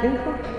¿Qué dijo?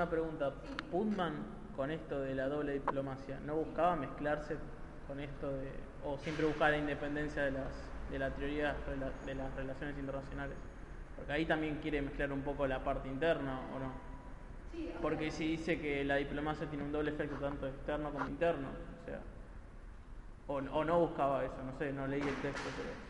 una pregunta. Putman, con esto de la doble diplomacia, ¿no buscaba mezclarse con esto de, o siempre buscaba la independencia de, las, de la teoría de las relaciones internacionales? Porque ahí también quiere mezclar un poco la parte interna, ¿o no? Porque si dice que la diplomacia tiene un doble efecto tanto externo como interno, o sea, o, o no buscaba eso, no sé, no leí el texto, pero...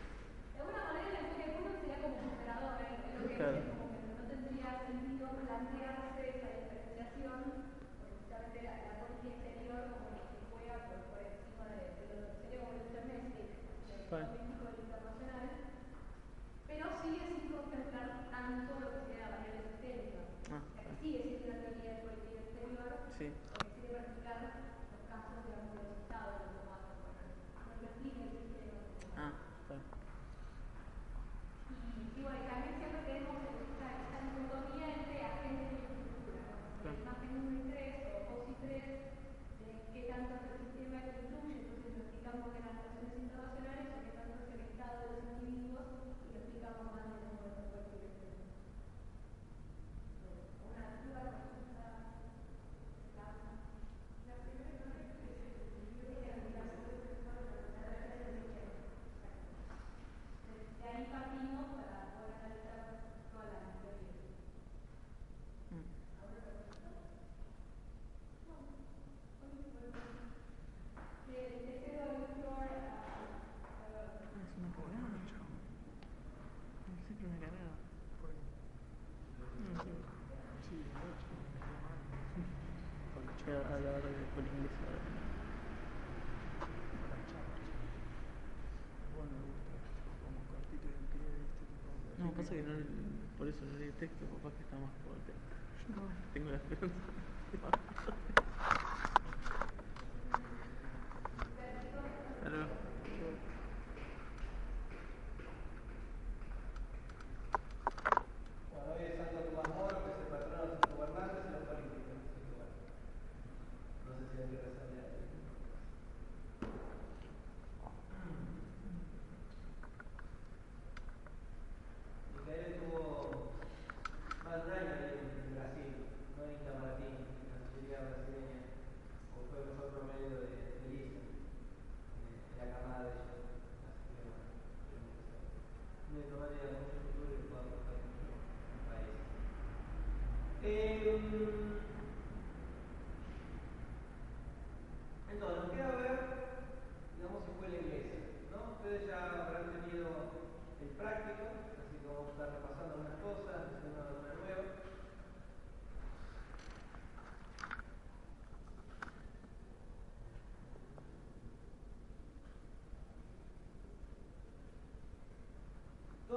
No, pasa que no, por eso no leí el texto, capaz que está más por el texto. Tengo la esperanza.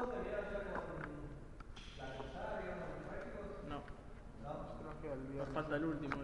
No. No. El último.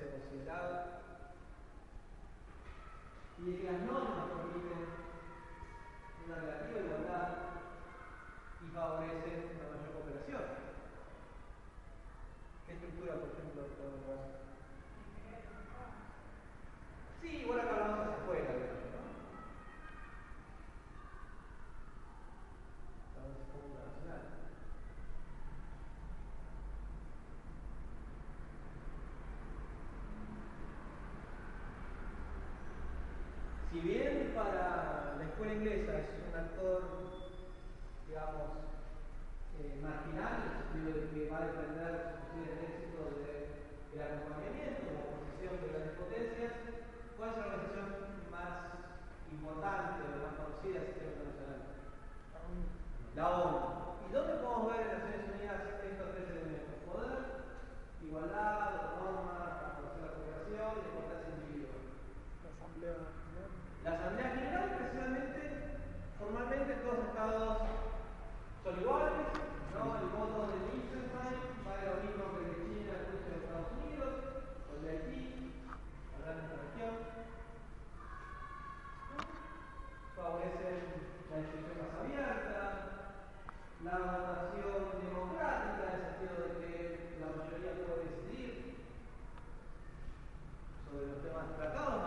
Debe si bien para la escuela inglesa es un actor, digamos, eh, marginal, en que va a depender del éxito del de acompañamiento, de la posición de las potencias, ¿cuál es la organización más importante o más conocida? tratado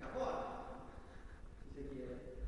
que Japón, si se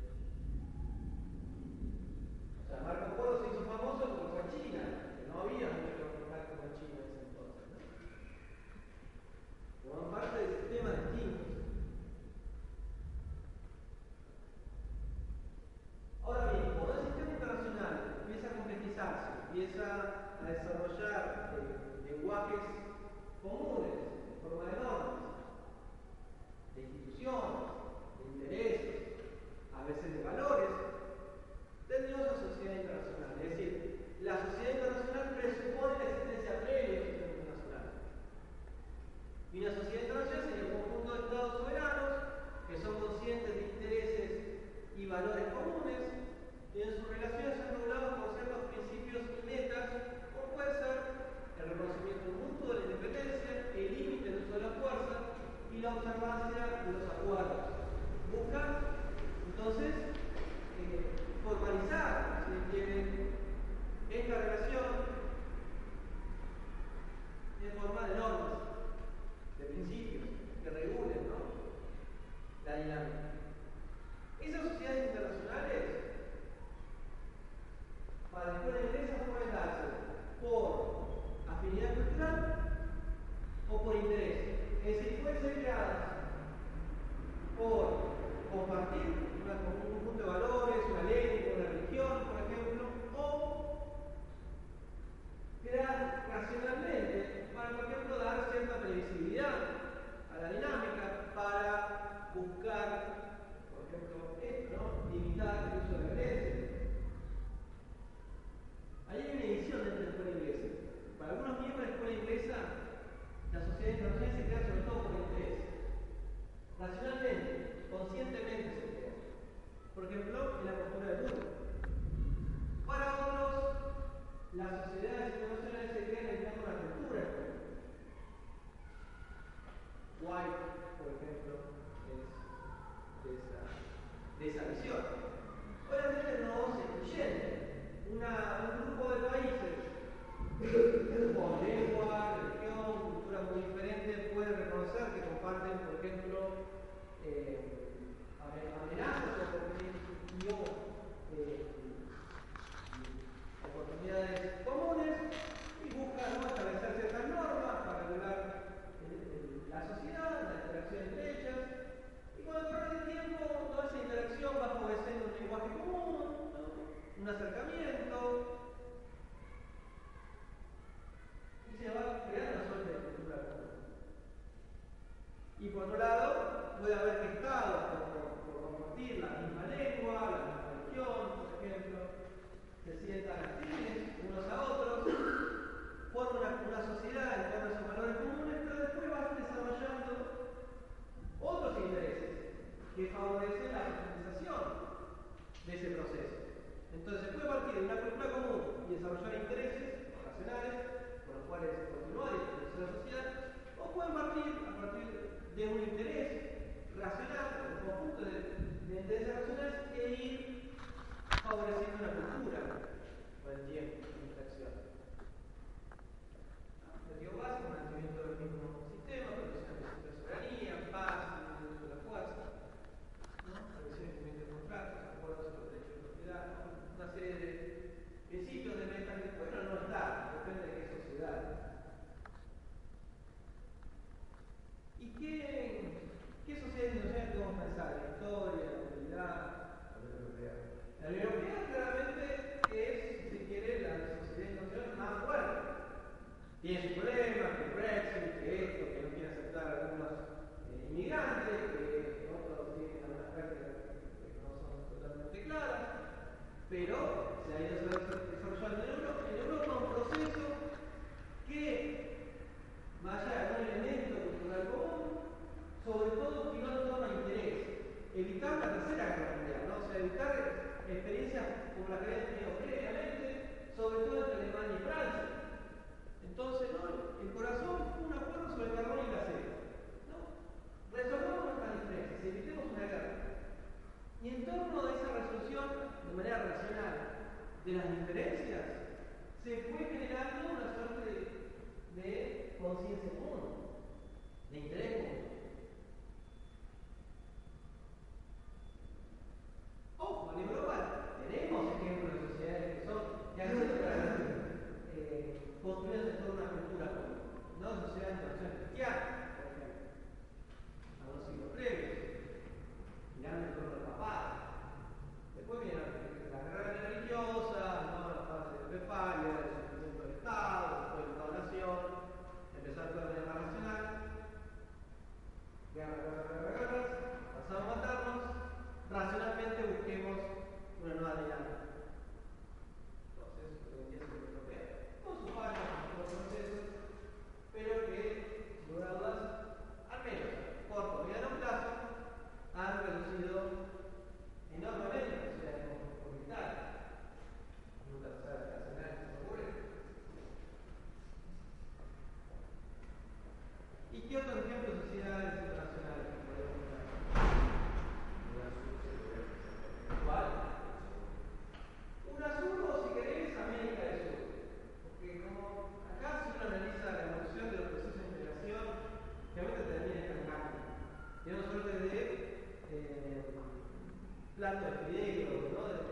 plato de ¿no? De-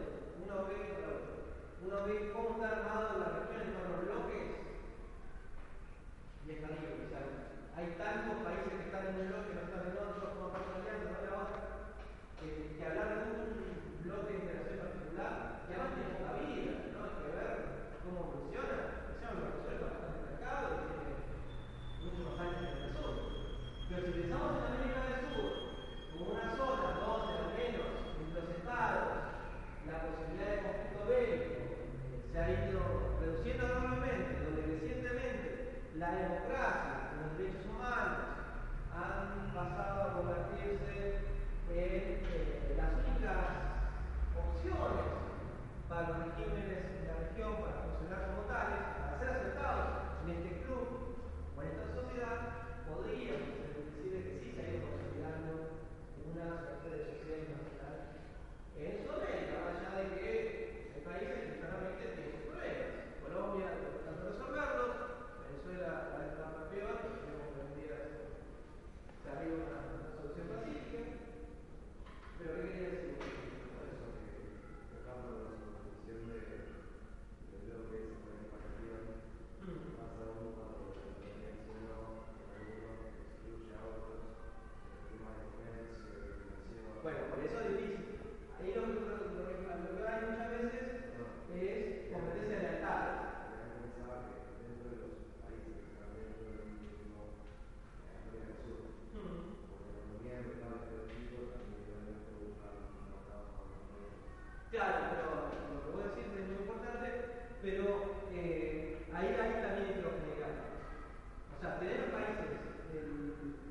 uno ve, uno ve cómo está armado la región en torno a bloques y es terrible, o sea, hay tantos países que están en un bloque, no están en otro, como la alianza, no la otra, que, que hablar de un bloque de integración particular, que además tiene poca vida, ¿no? Hay que ver cómo funciona. Decíamos que Venezuela es bastante mercado tiene muchos más años que el sur. Pero si pensamos en América del Sur, como una zona menos la posibilidad de conflicto bélico eh, se ha ido reduciendo enormemente, donde recientemente la democracia los derechos humanos han pasado a convertirse en eh, las únicas opciones para los regímenes de la región para funcionar como tales, para ser aceptados en este club o en esta sociedad, podríamos Bueno, por eso es difícil.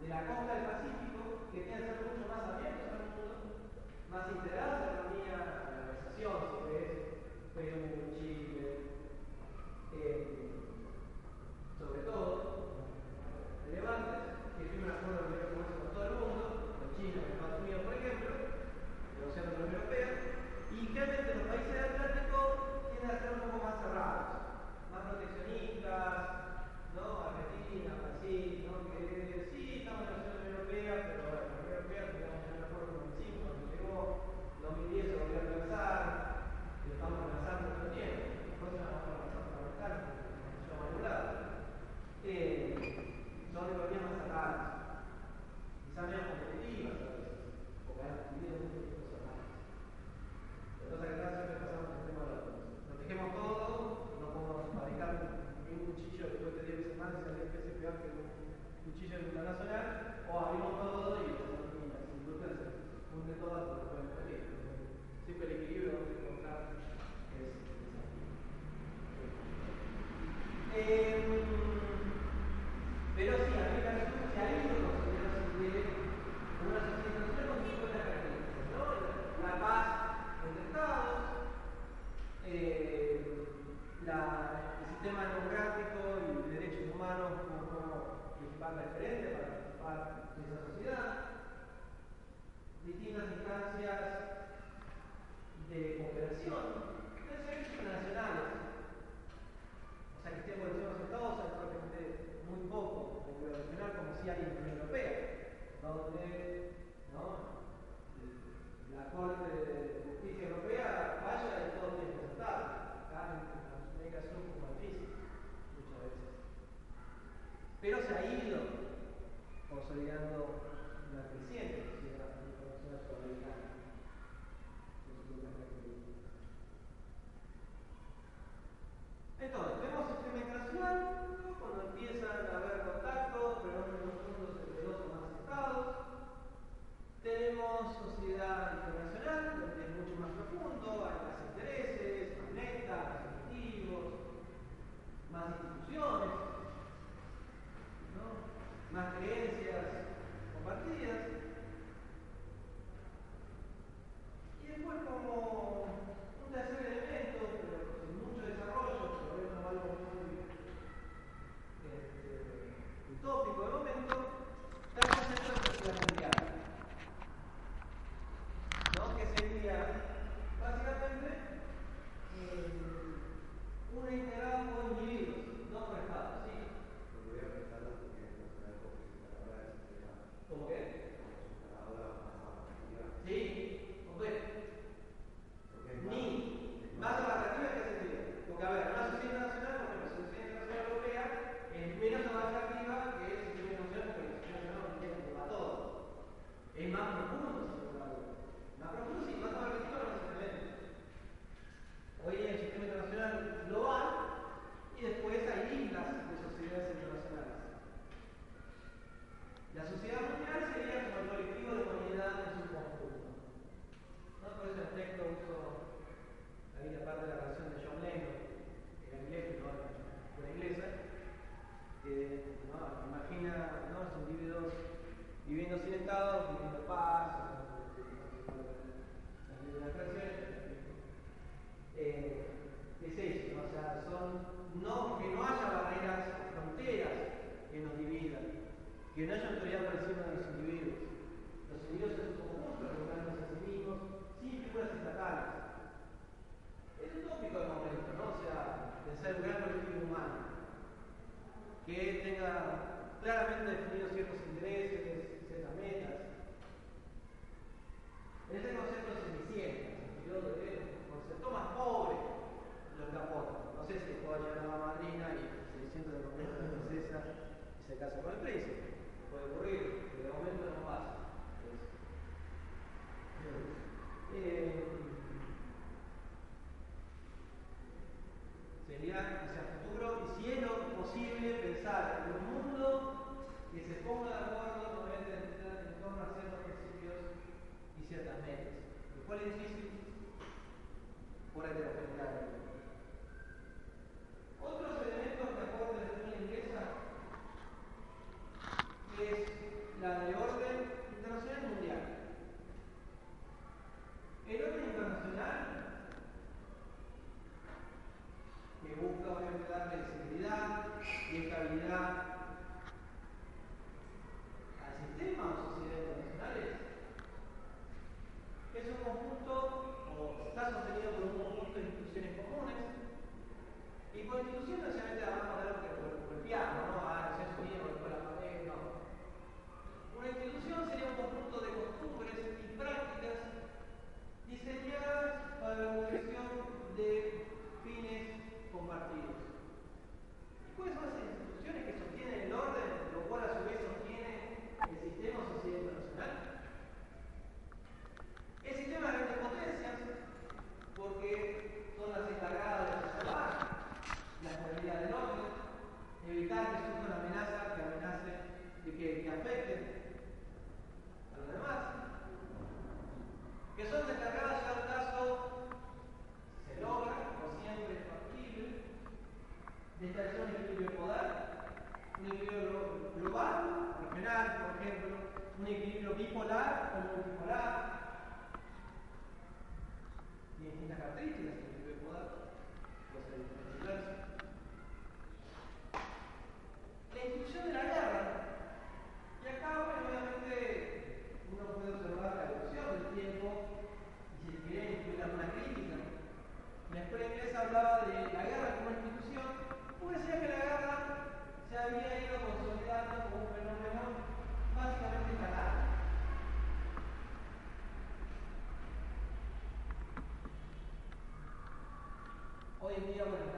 De la costa del Pacífico que tienen que ser mucho más abiertos más integrados a la economía, la organización, si ves, Perú, Chile, eh, sobre todo, relevantes, que tienen un acuerdo de libre comercio con todo el mundo, con China, con Estados Unidos, por ejemplo, negociando con la Unión Europea, y realmente los países del Atlántico tienden a ser un poco más cerrados, más proteccionistas, ¿no? Argentina, Brasil, ¿no? Que sí, estamos en la Unión Europea, pero cuchillo internacional, o abrimos todo y industrias se funden todas. El equilibrio donde encontrar es. Eh, pero sí, del Sur se ha ido considerando de una sociedad internacional con sus propias características, ¿no? La paz entre estados, eh, la- el sistema democrático y de derechos humanos como, como principal referente para participar en esa sociedad, distintas instancias de cooperación de servicios internacionales. O sea, que esté evolucionando los Estados, es probablemente muy poco evolucionar como si hay en la Unión Europea, donde ¿no? la Corte de Justicia Europea vaya y todo tiene que. Acá en América Sur es muy difícil, muchas veces. Pero se ha ido consolidando la creciente. Entonces, vemos este mecracial, cuando empiezan a haber contactos, fenómenos mundos entre dos o más estados. Tenemos sociedad internacional, donde es mucho más profundo, hay más intereses, más metas, objetivos, más instituciones, ¿no? más creencias compartidas. Y después como un tercer elemento tópico de momento está el concepto de personalidad. ¿no? Que sería básicamente eh, una integrada por individuos, no por estados. ¿sí? ¿Cómo que? Sí, hombre. Ni. Más narrativa que sentido. Porque a ver, una sociedad nacional. Más profundo, más profundo si pasaba. Hoy el sistema internacional global y después hay islas de sociedades internacionales. La sociedad popular sería como colectivo de comunidad en su conjunto. Por ese aspecto, uso ahí la parte de la canción de John Lennon, que era inglés, que ahora es inglesa, que imagina los individuos viviendo sin Estado, viviendo paz, las canciones. Eh, es eso, o sea, son no, que no haya barreras, fronteras que nos dividan, que no haya autoridad por encima de los individuos. Los individuos en su conjunto, los a sí mismos, sin figuras estatales. Es utópico el momento, ¿no? O sea, pensar un gran colectivo humano que tenga claramente definidos ciertos intereses, Ese concepto se inicia en el sentido de concepto más pobre, in the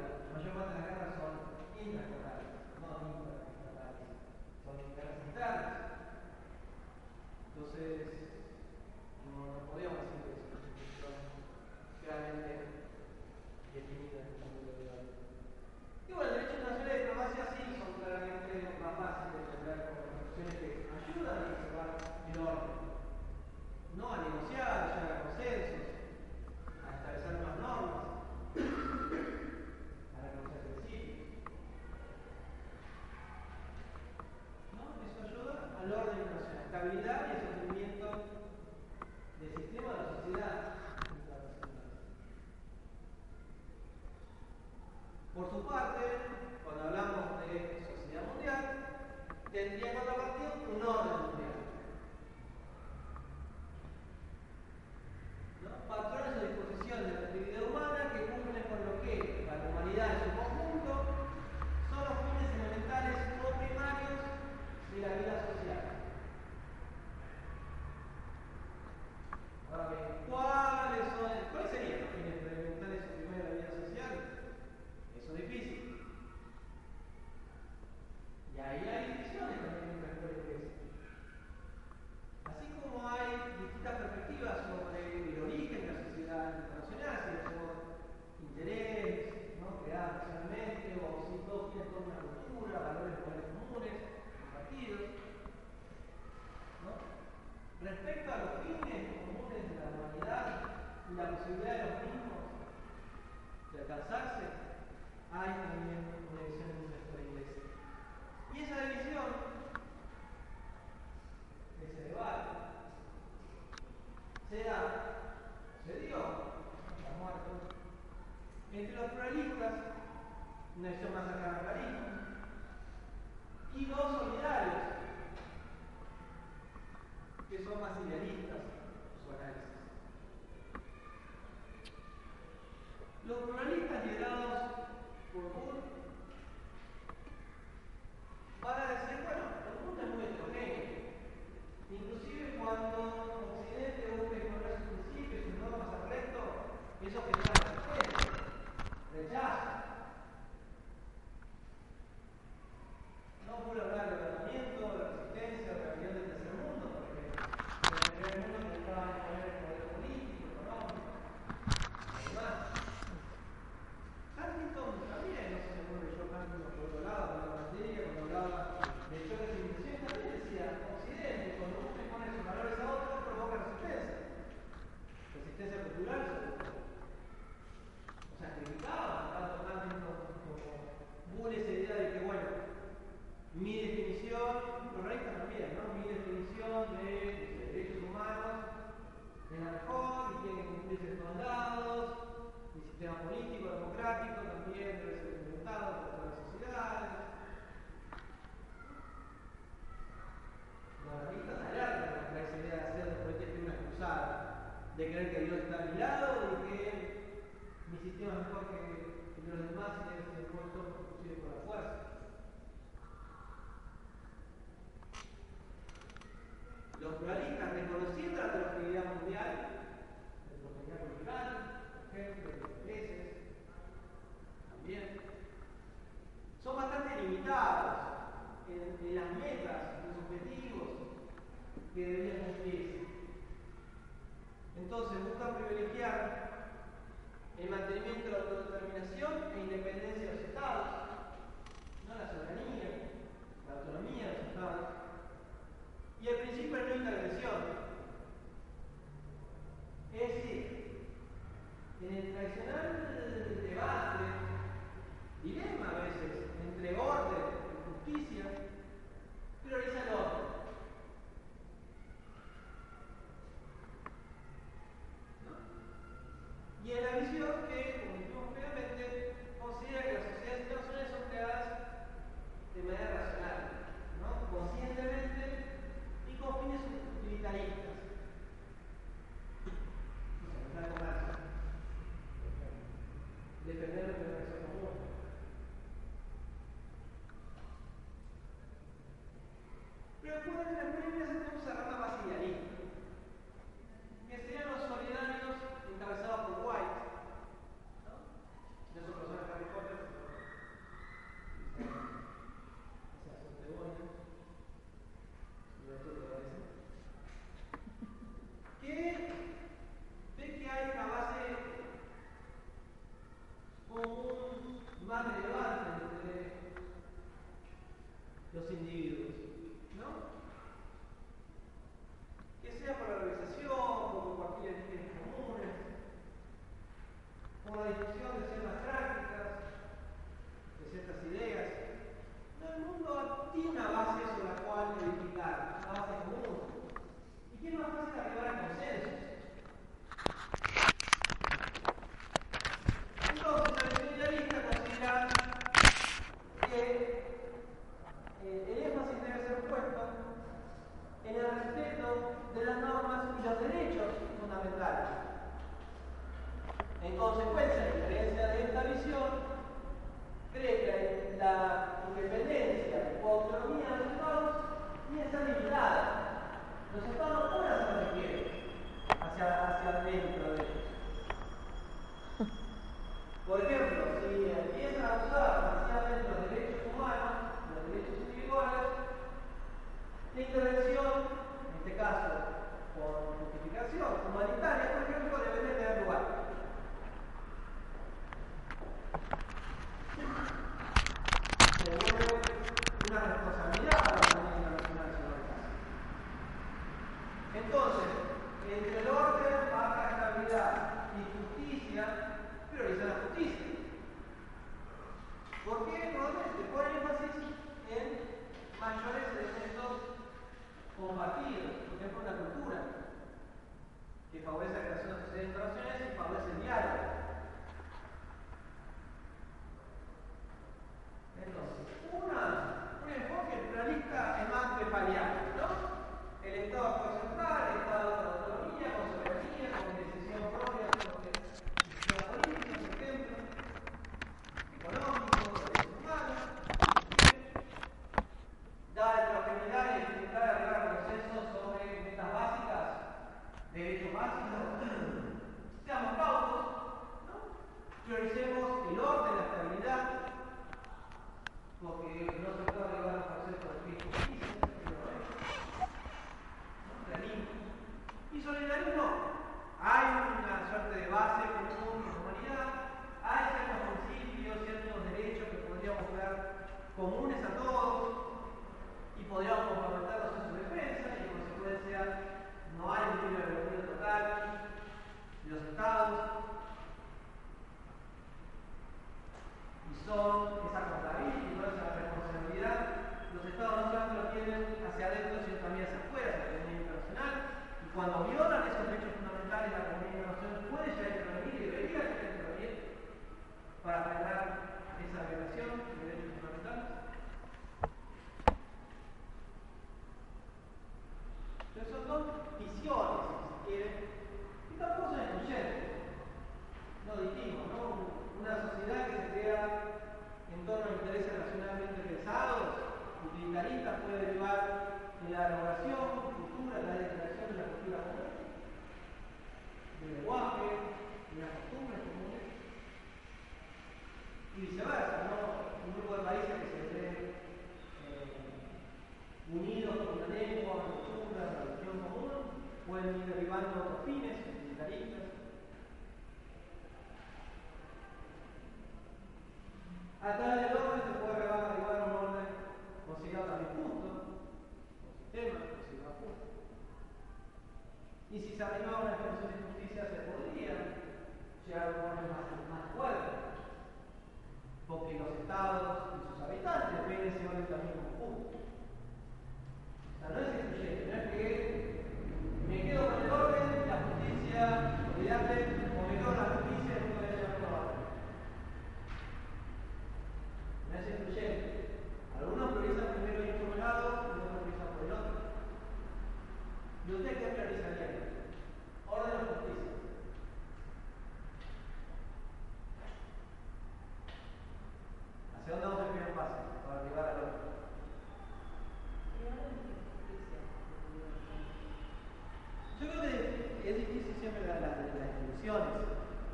en, las metas, en los objetivos que deberían cumplirse. Entonces busca privilegiar el mantenimiento de la autodeterminación e independencia de los estados, no la soberanía, la autonomía de los estados, y el principio de no intervención. Es decir, en el tradicional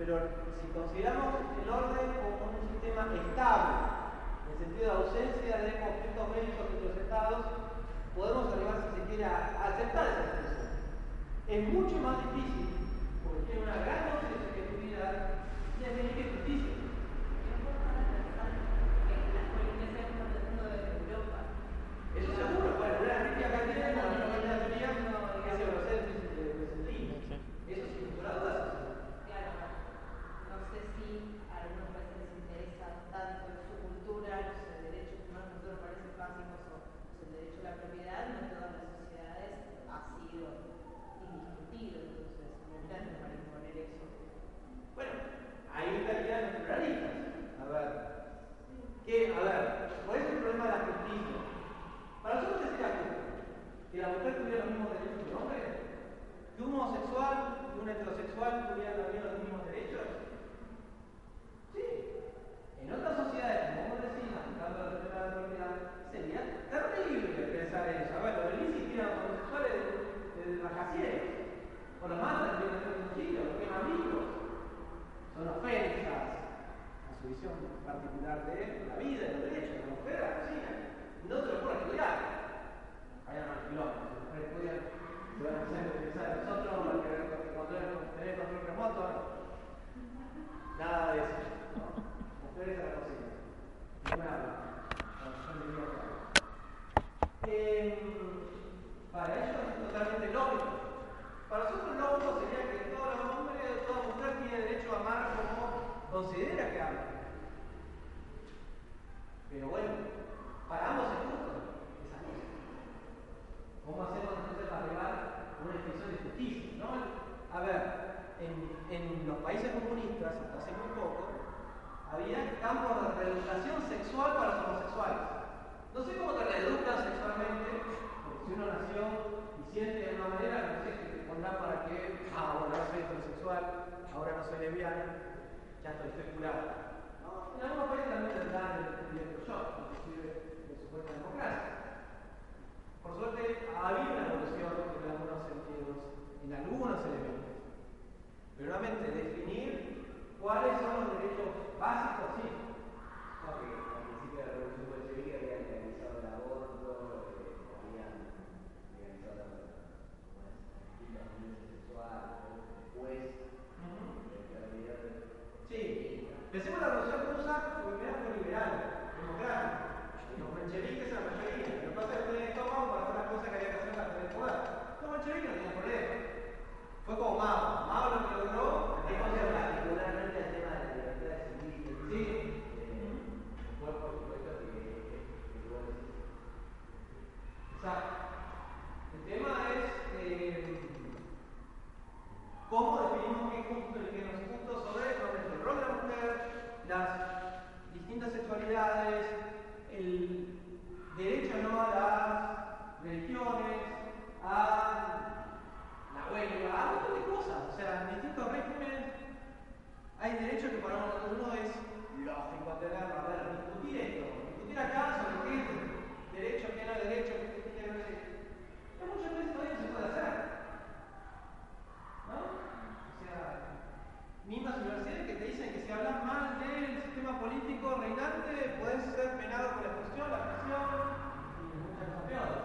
Pero si consideramos el orden como un sistema estable, en el sentido de ausencia de conflictos bélicos entre los estados, podemos arribar si se quiere a aceptar esa situación. Es mucho más difícil que para uno es lógico tener, a ver, discutir esto, discutir acá sobre qué derecho, qué no derecho, qué no derecho. Pero muchas veces todavía no se puede hacer. ¿No? O sea, mismas universidades que te dicen que si hablas mal del sistema político reinante, puedes ser penado por la expulsión, la prisión y muchas cosas peores.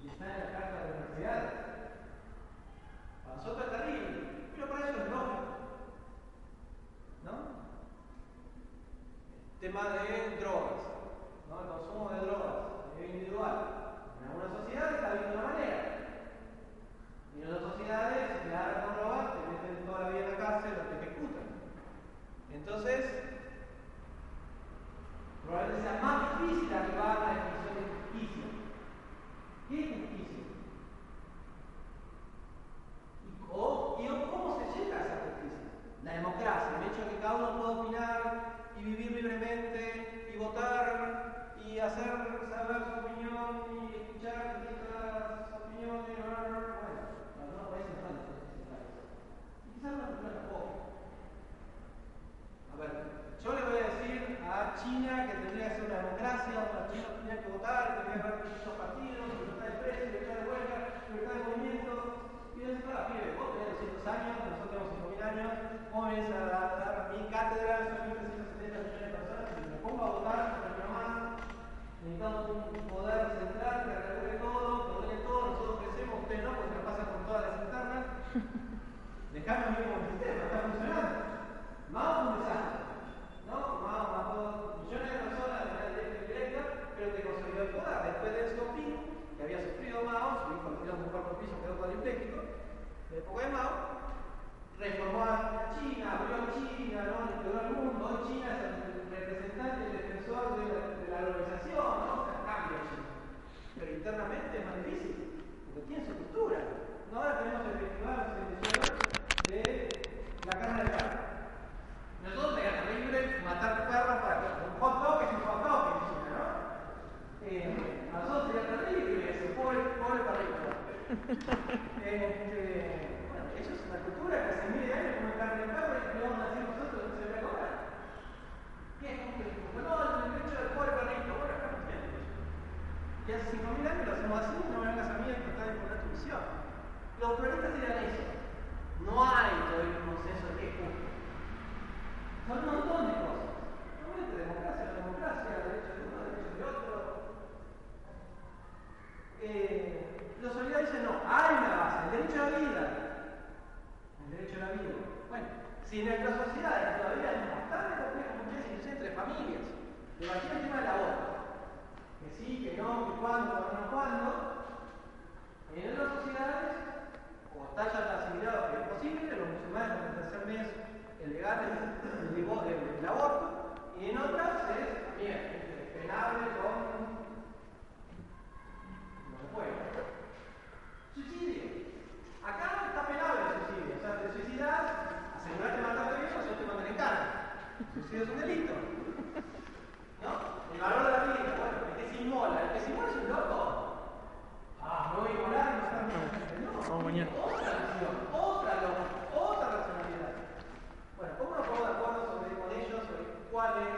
Y está en la carta de las universidades. Para nosotros es terrible, pero para ellos es lógico. ¿No? Tema de drogas, el consumo de drogas a nivel individual. En algunas sociedades está bien de una manera. Y en otras sociedades, si te agarran con drogas, te meten toda la vida en la cárcel o te ejecutan. Entonces, probablemente sea más difícil arribar a la definición de justicia. ¿Qué es justicia? ¿Y, cómo se llega a esa justicia? La democracia, el hecho de que cada uno pueda opinar vivir libremente y votar y hacer saber su opinión y escuchar distintas opiniones. Bueno, en algunos países están Y quizás no no tampoco. A ver, yo le voy a decir a China que tendría que ser una democracia, a China tendría que votar, tendría que haber distintos partidos, libertad de expresión, libertad de huelga, libertad de movimiento. Y yo decía, pibe, vos tenés 200 años, nosotros tenemos 5.000 años, vos venís a dar mi cátedra, son 1.370 millones de personas, me pongo a votar, no más, necesitamos un poder central que regule todo, que ordene todo, nosotros crecemos, ustedes no, porque se la pasan por todas las internas. Como el sistema, está funcionando. Mao fue un desastre. ¿no? Mao mató millones de personas de manera directa y indirecta, pero te consolidó el poder. Después de Xiaoping, que había sufrido Mao, su hijo lo tiró un cuarto piso, quedó cuadripléjico. Época de Mao, reformó a China, abrió China, ¿no? le al mundo. China es el el defensor de la, de la globalización, ¿no? O sea, cambia China. Pero internamente es más difícil, porque tiene su cultura. ¿no? Ahora tenemos el festival no sé, de la carne de perro. Nosotros sería terrible matar perros para que un hot dog es un hot dog en China, ¿no? Eh, a nosotros sería terrible eso, pobre, pobre perrito. Este, bueno, eso es una cultura que hace miles de años come carne de perro y que vamos a decir nosotros que se debe comer. ¿Qué es No, el derecho del pobre perrito, bueno, acá derecho. Y hace 5.000 años lo hacemos así, no me vengas a mí a tratar de imponer tu. Los pluralistas dirían eso. No hay todavía un consenso de qué es justo. Son un montón de cosas. Obviamente, democracia, democracia, derecho de uno, derecho de otro. Eh, los solidarios dicen no, hay una base, el derecho a la vida. El derecho a la vida. Bueno, si sociedades todavía es Debatir el tema del aborto. Que sí, que no, que cuándo, que no, cuándo. En otras sociedades, o está ya asimilado que es posible, los musulmanes con el tercer mes el legal el, el, el, aborto, y en otras es también este, penable con. No se puede. Suicidio. Acá no está penable el suicidio. O sea, te suicidas, asegurarte matarte bien o si no te mandan en carne. Suicidio es un delito. El la bueno, el que se inmola, el que se inmola es un loco. Ah, no voy a inmolar, no está bien. No, mañana. Otra nación, otra loco, otra nacionalidad. Bueno, ¿cómo nos pongo de acuerdo sobre, con ellos sobre cuál es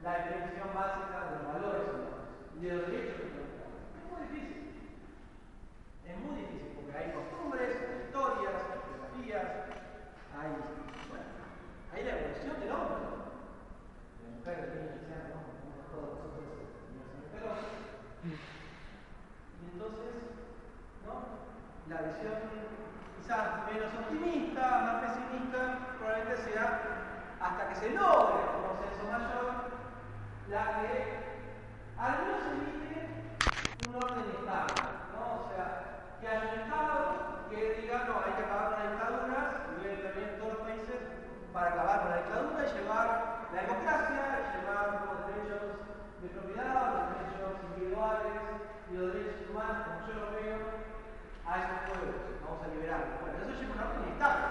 la definición básica de los valores humanos y de los derechos humanos? Es muy difícil. Es muy difícil porque hay costumbres, hay historias, hay geografías, hay, bueno, hay la evolución del hombre, de la mujer, del niño y entonces, ¿no? La visión quizás menos optimista, más pesimista, probablemente sea hasta que se logre un consenso mayor, la que al menos evite un orden estable, ¿no? O sea, que haya un Estado que diga, no, hay que acabar con las dictaduras, y en todos los países para acabar con la dictadura y llevar la democracia, y llevar de propiedad, los derechos individuales y los derechos humanos, como yo lo veo, a esos pueblos. Vamos a liberarlos. Bueno, eso lleva un orden estable.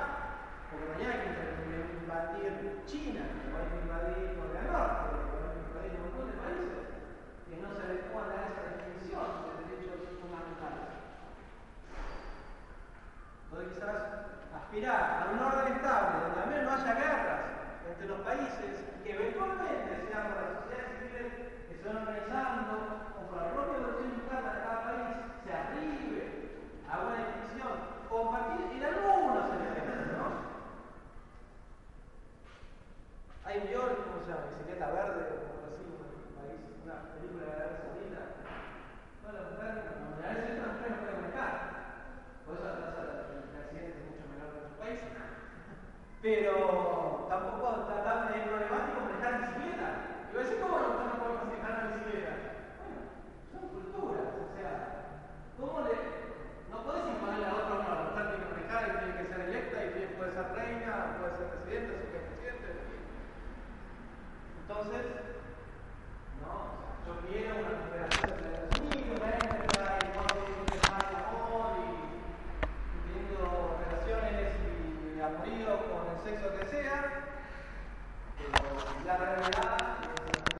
Porque mañana hay que invadir China, que va a invadir Corea del Norte, que va a invadir un montón de países que no se adecuan a esa definición de derechos fundamentales. Entonces quizás aspirar a un orden estable, donde al menos no haya guerras entre los países, y que eventualmente sean organizando, o por la propia evolución de cada país, se arribe a una definición, o partir en algunos elementos, ¿no? Hay un guion, ¿cómo se llama? Bicicleta verde, o algo así, un país, una película de Arabia Saudita. No, la mujer, como la Arabia no puede manejar. Por eso la tasa de accidentes es mucho menor que en otros países. Pero tampoco está tan problemático manejar bicicleta. Y voy a decir, ¿cómo no están por capacitar a la hiciera? Bueno, son culturas, o sea, ¿cómo le.? No podés imponerle a otro una voluntad que manejar y tiene que ser electa y puede ser reina, puede ser presidenta, superpresidente. Entonces, no, o sea, yo quiero una cooperación de los Unidos, venga, y no que más de amor y teniendo relaciones y amorío con el sexo que sea, pero la realidad.